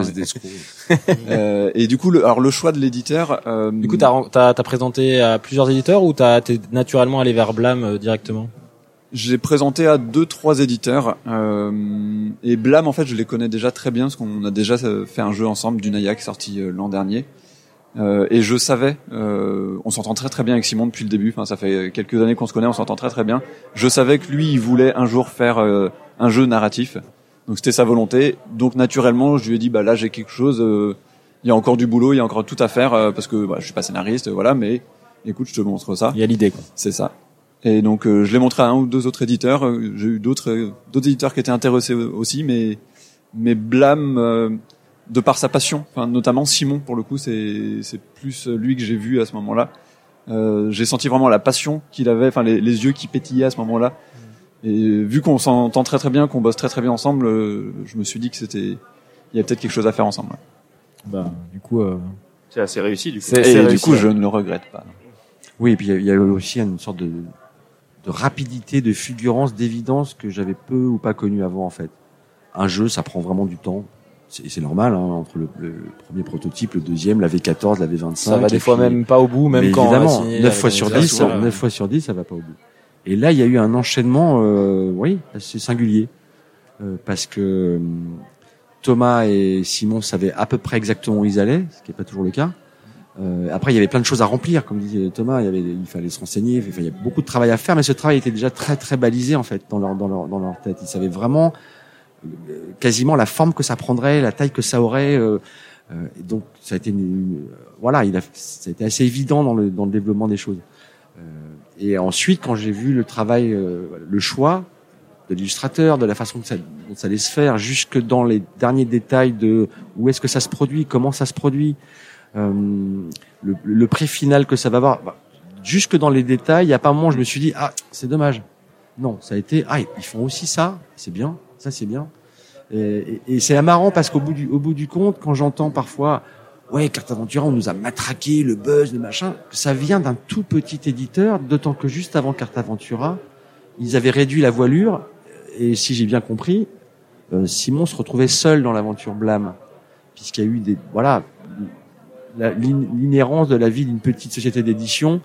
C: Euh, et du coup le, alors le choix de l'éditeur euh,
A: Du coup, t'as t'as t'as présenté à plusieurs éditeurs ou t'as t'es naturellement allé vers Blam euh, directement?
C: J'ai présenté à deux trois éditeurs euh, et Blam en fait je les connais déjà très bien parce qu'on a déjà euh, fait un jeu ensemble du Naya qui est sorti euh, l'an dernier Euh, et je savais euh, on s'entend très très bien avec Simon depuis le début enfin ça fait quelques années qu'on se connaît on s'entend très très bien je savais que lui il voulait un jour faire euh, un jeu narratif donc c'était sa volonté donc naturellement je lui ai dit bah là j'ai quelque chose euh, il y a encore du boulot il y a encore tout à faire euh, parce que bah, je suis pas scénariste voilà mais écoute je te montre ça
A: Il y a l'idée, quoi.
C: c'est ça. Et donc euh, je l'ai montré à un ou deux autres éditeurs. J'ai eu d'autres d'autres éditeurs qui étaient intéressés aussi, mais mais Blam, euh, de par sa passion, enfin notamment Simon pour le coup, c'est c'est plus lui que j'ai vu à ce moment-là. Euh, j'ai senti vraiment la passion qu'il avait, enfin les, les yeux qui pétillaient à ce moment-là. Et vu qu'on s'entend très très bien, qu'on bosse très très bien ensemble, euh, je me suis dit que c'était il y a peut-être quelque chose à faire ensemble.
A: Bah, du coup, euh,
B: C'est assez réussi du coup.
C: Et du coup,
A: ouais.
C: je ne le regrette pas.
D: Oui, et puis il y y, a aussi une sorte de, de rapidité, de fulgurance, d'évidence que j'avais peu ou pas connu avant en fait. Un jeu, ça prend vraiment du temps. C'est c'est normal, hein, entre le, le premier prototype, le deuxième, la V14, la V25.
A: ça va des fois
D: puis-
A: même pas au bout, même quand
D: évidemment,
A: signé
D: 9
A: avec
D: fois sur
A: éditeur,
D: 10,
A: souvent,
D: 9 fois sur 10, ça va pas au bout. Et là, il y a eu un enchaînement, euh, oui, assez singulier. Euh, parce que hum, Thomas et Simon savaient à peu près exactement où ils allaient, ce qui n'est pas toujours le cas. Euh, après, il y avait plein de choses à remplir, comme disait Thomas. Il y avait, il fallait se renseigner. Enfin, il y a beaucoup de travail à faire, mais ce travail était déjà très très balisé en fait dans leur dans leur dans leur tête. Ils savaient vraiment euh, quasiment la forme que ça prendrait, la taille que ça aurait. euh, euh, donc, ça a été une, voilà, il a, ça a été assez évident dans le dans le développement des choses. Euh, et ensuite, quand j'ai vu le travail, euh, le choix de l'illustrateur, de la façon que ça, dont ça allait se faire, jusque dans les derniers détails de où est-ce que ça se produit, comment ça se produit, le, le prix final que ça va avoir, bah, jusque dans les détails, il y a pas un moment où je me suis dit ah c'est dommage. Non, ça a été ah ils font aussi ça, c'est bien, ça c'est bien. Et, et- et c'est marrant parce qu'au bout du au bout du compte, quand j'entends parfois ouais carte aventura on nous a matraqué le buzz le machin, ça vient d'un tout petit éditeur, d'autant que juste avant carte aventura ils avaient réduit la voilure et si j'ai bien compris, euh, Simon se retrouvait seul dans l'aventure Blâme, puisqu'il y a eu des voilà l'inhérence de la vie d'une petite société d'édition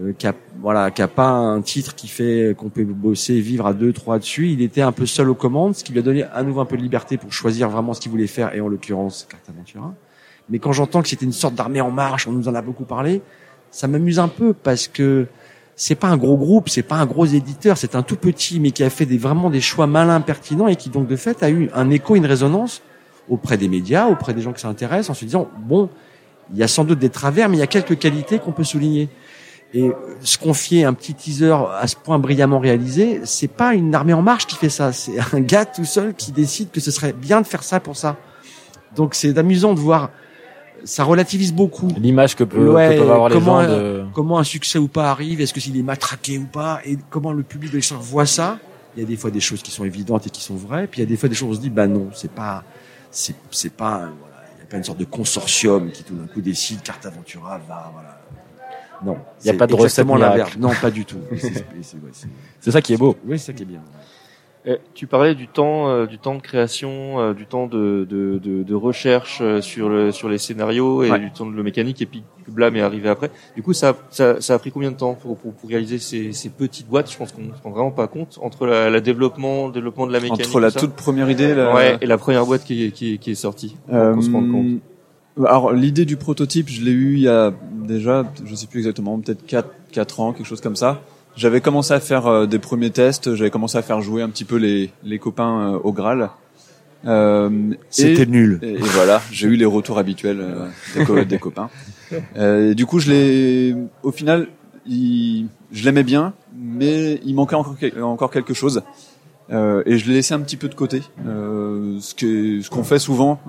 D: euh, qui voilà qui pas un titre qui fait qu'on peut bosser vivre à deux trois dessus. Il était un peu seul aux commandes, ce qui lui a donné à nouveau un peu de liberté pour choisir vraiment ce qu'il voulait faire et en l'occurrence carte aventura. Mais quand j'entends que c'était une sorte d'armée en marche, on nous en a beaucoup parlé, ça m'amuse un peu parce que c'est pas un gros groupe, c'est pas un gros éditeur, c'est un tout petit, mais qui a fait des, vraiment des choix malins, pertinents et qui donc de fait a eu un écho, une résonance auprès des médias, auprès des gens qui s'intéressent, en se disant bon, il y a sans doute des travers, mais il y a quelques qualités qu'on peut souligner. Et se confier un petit teaser à ce point brillamment réalisé, c'est pas une armée en marche qui fait ça, c'est un gars tout seul qui décide que ce serait bien de faire ça pour ça. Donc c'est amusant de voir, ça relativise beaucoup
A: L'image que, peut,
D: Ouais,
A: que peuvent avoir les gens de...
D: comment un succès ou pas arrive, est-ce que s'il est matraqué ou pas, et comment le public de l'échange voit ça. Il y a des fois des choses qui sont évidentes et qui sont vraies, puis il y a des fois des choses où on se dit, bah non, c'est pas, c'est, c'est pas, voilà, il n'y a pas une sorte de consortium qui tout d'un coup décide, carte aventura, va, voilà. Non.
A: Il y a pas de recette
D: l'inverse. Non, pas du tout. C'est-
A: ça qui est beau.
D: Oui, c'est ça qui est bien.
B: Eh, Tu parlais du temps, euh, du temps de création, euh, du temps de, de, de, de recherche euh, sur le sur les scénarios et
C: Ouais.
B: du temps de le mécanique et puis Blam est arrivé après. Du coup, ça, ça, ça a pris combien de temps pour, pour, pour réaliser ces, ces petites boîtes? Je pense qu'on ne se rend vraiment pas compte entre la, la développement, le développement de la mécanique,
C: Entre la toute première idée, la,
B: ouais, et la première boîte qui est, qui est, qui est sortie. pour
C: Euh,
B: qu'on se rende compte.
C: Alors l'idée du prototype, je l'ai eu il y a déjà, je sais plus exactement, peut-être 4 quatre ans, quelque chose comme ça. J'avais commencé à faire euh, des premiers tests, j'avais commencé à faire jouer un petit peu les, les copains euh, au Graal. Euh,
D: C'était
C: et,
D: nul.
C: et, et voilà, j'ai eu les retours habituels euh, des, co- des copains. Euh, et du coup, je l'ai, au final, il- je l'aimais bien, mais il manquait encore, encore quelque chose. Euh, et je l'ai laissé un petit peu de côté, euh, ce que ce qu'on fait souvent.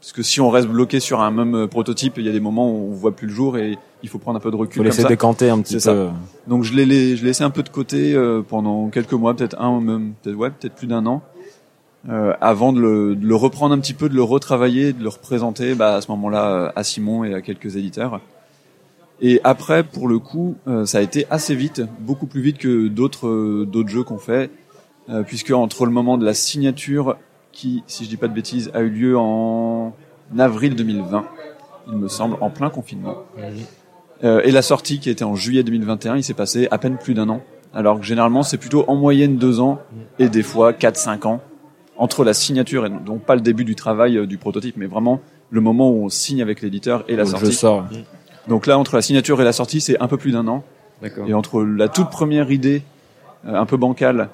C: Euh, parce que si on reste bloqué sur un même prototype, il y a des moments où on voit plus le jour et il faut prendre un peu de recul.
A: Faut laisser décanter un petit peu. Ça.
C: Donc je l'ai, je laissé un peu de côté euh, pendant quelques mois, peut-être un, même peut-être ouais, peut-être plus d'un an, euh, avant de le, de le, reprendre un petit peu, de le retravailler, de le représenter bah, à ce moment-là à Simon et à quelques éditeurs. Et après, pour le coup, euh, ça a été assez vite, beaucoup plus vite que d'autres d'autres jeux qu'on fait, puisque entre le moment de la signature qui, si je dis pas de bêtises, a eu lieu en avril 2020, il me semble, en plein confinement. Euh, et la sortie qui était en juillet 2021, il s'est passé à peine plus d'un an. Alors que généralement, c'est plutôt en moyenne deux ans et des fois quatre, cinq ans entre la signature et donc pas le début du travail euh, du prototype, mais vraiment le moment où on signe avec l'éditeur et la sortie. Donc là, entre la signature et la sortie, c'est un peu plus d'un an. Et entre la toute première idée, euh, un peu bancale,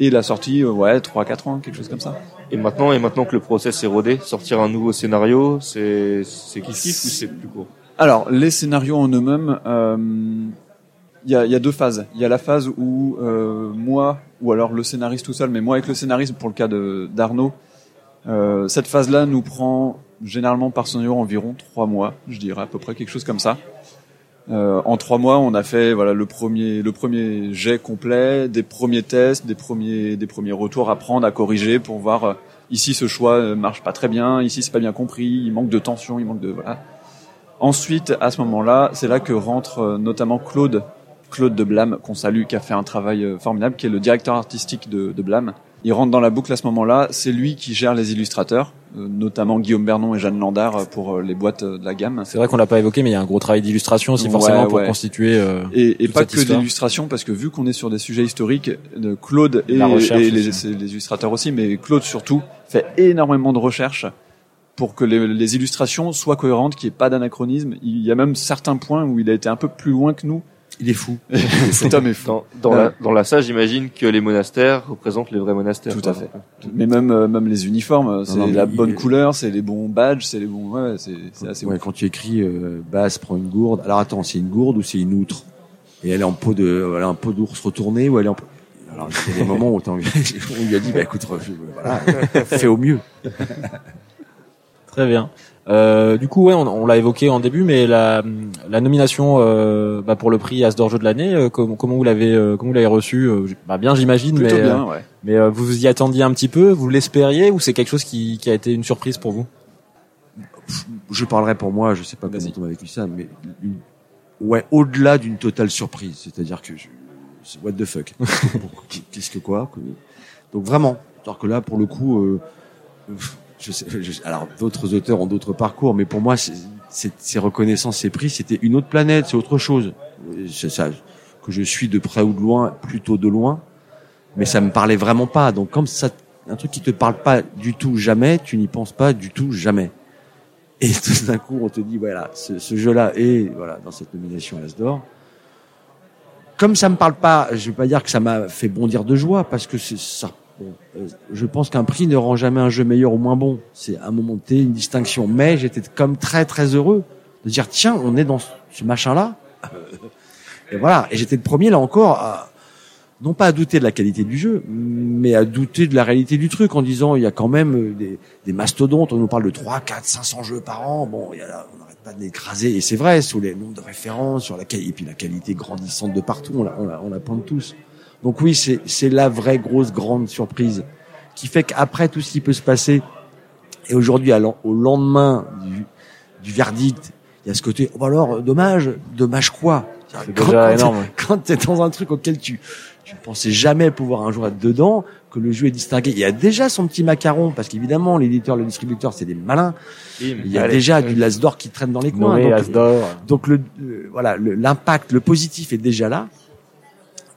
C: et la sortie, ouais, trois, quatre ans, quelque chose comme ça.
B: Et maintenant, et maintenant que le process est rodé, sortir un nouveau scénario, c'est c'est kiff ou c'est plus court
C: Alors, les scénarios en eux-mêmes, euh, il y, a, deux phases. Il y a la phase où euh, moi, ou alors le scénariste tout seul, mais moi avec le scénariste pour le cas d'Arnaud, euh, cette phase-là nous prend généralement par scénario environ trois mois, je dirais à peu près quelque chose comme ça. Euh, en trois mois, on a fait voilà le premier le premier jet complet, des premiers tests, des premiers des premiers retours à prendre, à corriger pour voir euh, ici ce choix euh, marche pas très bien, ici c'est pas bien compris, il manque de tension, il manque de voilà. Ensuite, à ce moment-là, c'est là que rentre notamment Claude Claude de Blâme qu'on salue, qui a fait un travail formidable, qui est le directeur artistique de, de Blâme il rentre dans la boucle à ce moment-là. C'est lui qui gère les illustrateurs, euh, notamment Guillaume Bernon et Jeanne Landard euh, pour euh, les boîtes de la gamme.
A: C'est vrai qu'on l'a pas évoqué, mais il y a un gros travail d'illustration aussi forcément pour constituer.
C: et, et pas que d'illustration, parce que vu qu'on est sur des sujets historiques, Claude et, et les, les, illustrateurs aussi, mais Claude surtout fait énormément de recherches pour que les, les illustrations soient cohérentes, qu'il n'y ait pas d'anachronisme. Il y a même certains points où il a été un peu plus loin que nous
D: il est fou.
C: Cet homme est fou.
B: Dans, la, dans la salle, j'imagine que les monastères représentent les vrais monastères.
C: Tout à fait. Mais même euh, même les uniformes, c'est la bonne couleur, c'est les bons badges, c'est les bons. Ouais, c'est c'est assez.
D: Ouais, quand tu écris euh, basse prend une gourde. Alors attends, c'est une gourde ou c'est une outre? Et elle est en peau de, elle a un peau d'ours retourné ou elle est en. Alors il y a des moments où on lui a dit, bah écoute, voilà, fais au mieux.
A: Très bien. Euh, du coup, ouais, on, on l'a évoqué en début, mais la, la nomination euh, bah, pour le prix As d'or jeu de l'année, euh, comment, comment vous l'avez euh, comment vous l'avez reçu bah, Bien, j'imagine, mais
C: bien, ouais.
A: mais vous vous y attendiez un petit peu, vous l'espériez, ou c'est quelque chose qui, qui a été une surprise pour vous?
D: Je parlerai pour moi, je sais pas comment on a vécu ça, mais ouais, au-delà d'une totale surprise, c'est-à-dire que je, what the fuck, qu'est-ce que quoi Donc vraiment, alors que là, pour le coup je sais, alors d'autres auteurs ont d'autres parcours, mais pour moi, ces reconnaissances, ces prix, c'était une autre planète, c'est autre chose. C'est ça que je suis de près ou de loin, plutôt de loin, mais ça me parlait vraiment pas. Donc comme ça, un truc qui te parle pas du tout jamais, tu n'y penses pas du tout jamais. Et tout d'un coup, on te dit voilà, ce, ce jeu-là est voilà dans cette nomination à d'or. Comme ça me parle pas, je vais pas dire que ça m'a fait bondir de joie parce que ça je pense qu'un prix ne rend jamais un jeu meilleur ou moins bon. C'est à un moment T une distinction. Mais j'étais comme très très heureux de dire tiens, on est dans ce machin-là. Et voilà. Et j'étais le premier là encore à non pas à douter de la qualité du jeu, mais à douter de la réalité du truc en disant il y a quand même des, des mastodontes. On nous parle de 3, 4, 500 jeux par an. Bon, y a on n'arrête pas de l'écraser. Et c'est vrai, sous les nombres de références, sur la et puis la qualité grandissante de partout, on la, on la, on la pointe tous. Donc oui, c'est la vraie grosse grande surprise qui fait qu'après tout ce qui peut se passer, et aujourd'hui au lendemain du, du verdict, il y a ce côté, oh bah alors, dommage, dommage quoi?
A: C'est déjà énorme.
D: Quand tu es dans un truc auquel tu tu ne pensais jamais pouvoir un jour être dedans, que le jeu est distingué. Il y a déjà son petit macaron, parce qu'évidemment, l'éditeur, le distributeur, c'est des malins. Il y a déjà du Lasdor qui traîne dans les coins.
A: donc,
D: donc le, voilà, l'impact, le positif est déjà là.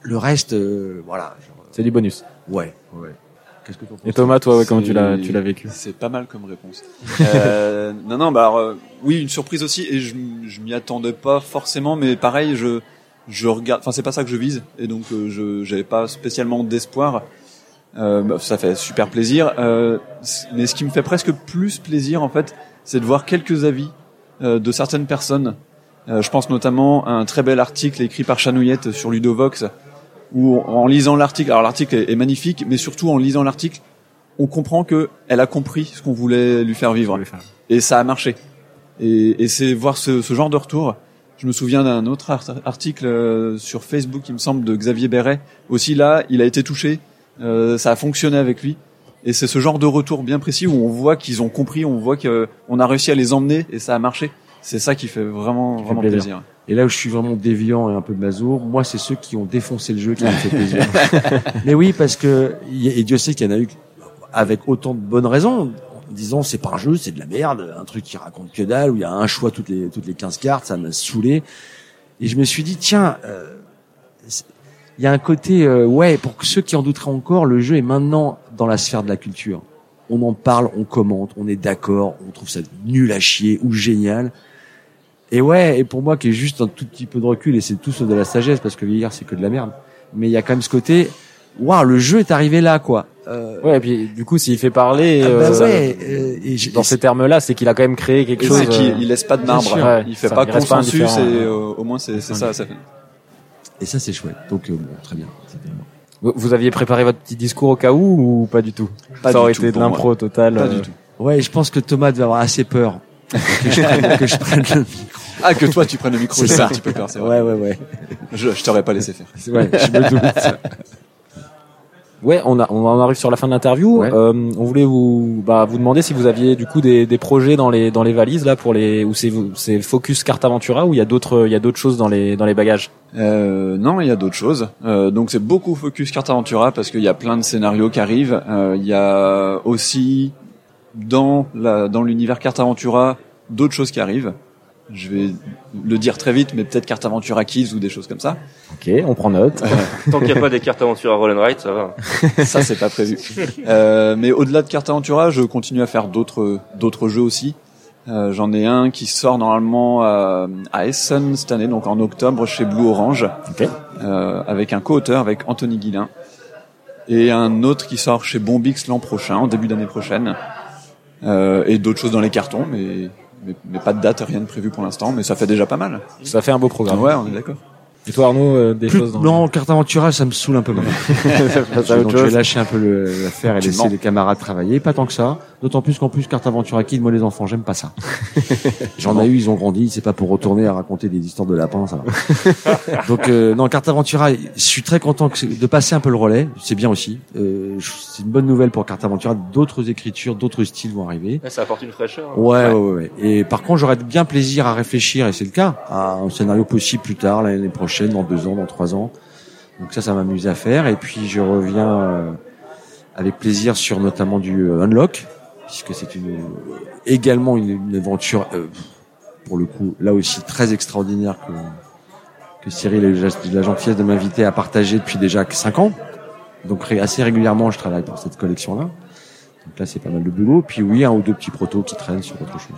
D: Le reste, euh, voilà.
A: C'est du bonus.
D: Ouais, ouais.
A: Qu'est-ce que tu Et Thomas, toi, comment tu l'as, tu l'as vécu
C: C'est pas mal comme réponse. euh, non, non, bah euh, oui, une surprise aussi, et je, je m'y attendais pas forcément, mais pareil, je, je regarde. Enfin, c'est pas ça que je vise, et donc euh, je, j'avais pas spécialement d'espoir. Euh, bah, ça fait super plaisir, mais ce qui me fait presque plus plaisir, en fait, c'est de voir quelques avis de certaines personnes. je pense notamment à un très bel article écrit par Chanouillette sur Ludovox où en lisant l'article, alors l'article est magnifique, mais surtout en lisant l'article, on comprend que elle a compris ce qu'on voulait lui faire vivre. Et ça a marché. Et, et c'est voir ce, ce, genre de retour. Je me souviens d'un autre article euh, sur Facebook, il me semble, de Xavier Béret. Aussi là, il a été touché. Euh, ça a fonctionné avec lui. Et c'est ce genre de retour bien précis où on voit qu'ils ont compris, on voit qu'on a réussi à les emmener et ça a marché. C'est ça qui fait vraiment, vraiment plaisir.
D: Et là où je suis vraiment déviant et un peu masour, moi, c'est ceux qui ont défoncé le jeu qui me fait plaisir. Mais oui, parce que, et Dieu sait qu'il y en a eu avec autant de bonnes raisons, en disant c'est pas un jeu, c'est de la merde, un truc qui raconte que dalle, où il y a un choix toutes les, toutes les 15 cartes, ça m'a saoulé. Et je me suis dit, tiens, euh, il y a un côté, euh, ouais, pour ceux qui en douteraient encore, le jeu est maintenant dans la sphère de la culture. On en parle, on commente, on est d'accord, on trouve ça nul à chier ou génial. Et ouais, et pour moi qui est juste un tout petit peu de recul, et c'est tout sauf de la sagesse, parce que vieillir c'est que de la merde, mais il y a quand même ce côté, waouh, le jeu est arrivé là, quoi.
A: Euh... Ouais, et puis du coup, s'il fait parler ah bah
D: euh, ouais, euh,
A: et dans ces termes-là, c'est qu'il a quand même créé quelque chose.
C: C'est qu'il il laisse pas de marbre, ouais, il fait pas consensus, et euh, au moins c'est ça, ça fait.
D: Et ça, c'est chouette. Donc bon, très bien.
A: Vous aviez préparé votre petit discours au cas où ou pas du tout?
C: Pas
A: Ça
C: aurait
A: été de l'impro total.
C: Pas du tout.
D: Ouais, je pense que Thomas devait avoir assez peur que, je prenne, que je prenne le micro.
C: Ah, que toi tu prennes le micro, j'ai un petit peu peur, c'est vrai.
D: Ouais, ouais, ouais.
C: Je, je t'aurais pas laissé faire.
D: Ouais, je me doute.
A: Ouais, on, a, on en arrive sur la fin de l'interview.
D: Ouais.
A: Euh, on voulait vous bah, vous demander si vous aviez du coup des, des projets dans les dans les valises là pour les ou c'est c'est focus carte aventura ou il y a d'autres il y a d'autres choses dans les dans les bagages?
C: Euh, non, il y a d'autres choses. Euh, donc c'est beaucoup focus carte aventura parce qu'il y a plein de scénarios qui arrivent. Euh, Il y a aussi dans la dans l'univers carte aventura d'autres choses qui arrivent. Je vais le dire très vite, mais peut-être carte aventura Kids ou des choses comme ça.
A: Ok, on prend note.
B: Tant qu'il n'y a pas des à roll and ride, ça va.
C: ça c'est pas prévu. Euh, mais au-delà de carte aventura, je continue à faire d'autres d'autres jeux aussi. Euh, J'en ai un qui sort normalement à, à, Essen cette année, donc en octobre chez Blue Orange,
A: okay.
C: euh, avec un co-auteur avec Anthony Guilin, et un autre qui sort chez Bombix l'an prochain, en début d'année prochaine, euh, et d'autres choses dans les cartons, mais, mais, mais pas de date, rien de prévu pour l'instant, mais ça fait déjà pas mal.
A: Ça fait un beau programme.
C: Ouais, on est d'accord.
A: Et toi Arnaud, euh, des choses dans
D: Non, carte aventura, ça me saoule un peu mal. Donc je vais lâcher un peu l'affaire et laisser les camarades travailler, pas tant que ça. D'autant plus qu'en plus carte aventura Kid, moi les enfants, j'aime pas ça. J'en ai eu, ils ont grandi, c'est pas pour retourner à raconter des histoires de lapins, ça. Donc euh, non, carte aventura, je suis très content que de passer un peu le relais, c'est bien aussi. Euh, c'est une bonne nouvelle pour carte aventura, d'autres écritures, d'autres styles vont arriver.
B: Ça apporte une fraîcheur. hein.
D: Ouais, ouais, ouais, ouais. Et par contre, j'aurais bien plaisir à réfléchir, et c'est le cas, à un scénario possible plus tard, l'année prochaine, dans deux ans, dans trois ans. Donc ça, ça m'amuse à faire. Et puis je reviens euh, avec plaisir sur notamment du euh, Unlock, puisque c'est une également une, une aventure, euh, pour le coup, là aussi très extraordinaire que que Cyril a eu la gentillesse de m'inviter à partager depuis déjà cinq ans. Donc assez régulièrement, je travaille pour cette collection-là. Donc là, c'est pas mal de boulot. Puis oui, un ou deux petits protos qui traînent sur autre chose.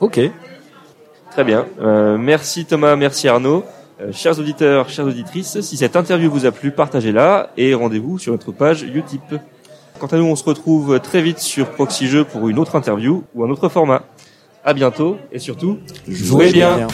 A: Ok.
B: Très bien. Euh, merci Thomas, merci Arnaud. Euh, chers auditeurs, chères auditrices, si cette interview vous a plu, partagez-la et rendez-vous sur notre page Utip. Quant à nous, on se retrouve très vite sur Proxy Jeux pour une autre interview ou un autre format. À bientôt et surtout, jouez bien.
D: bien.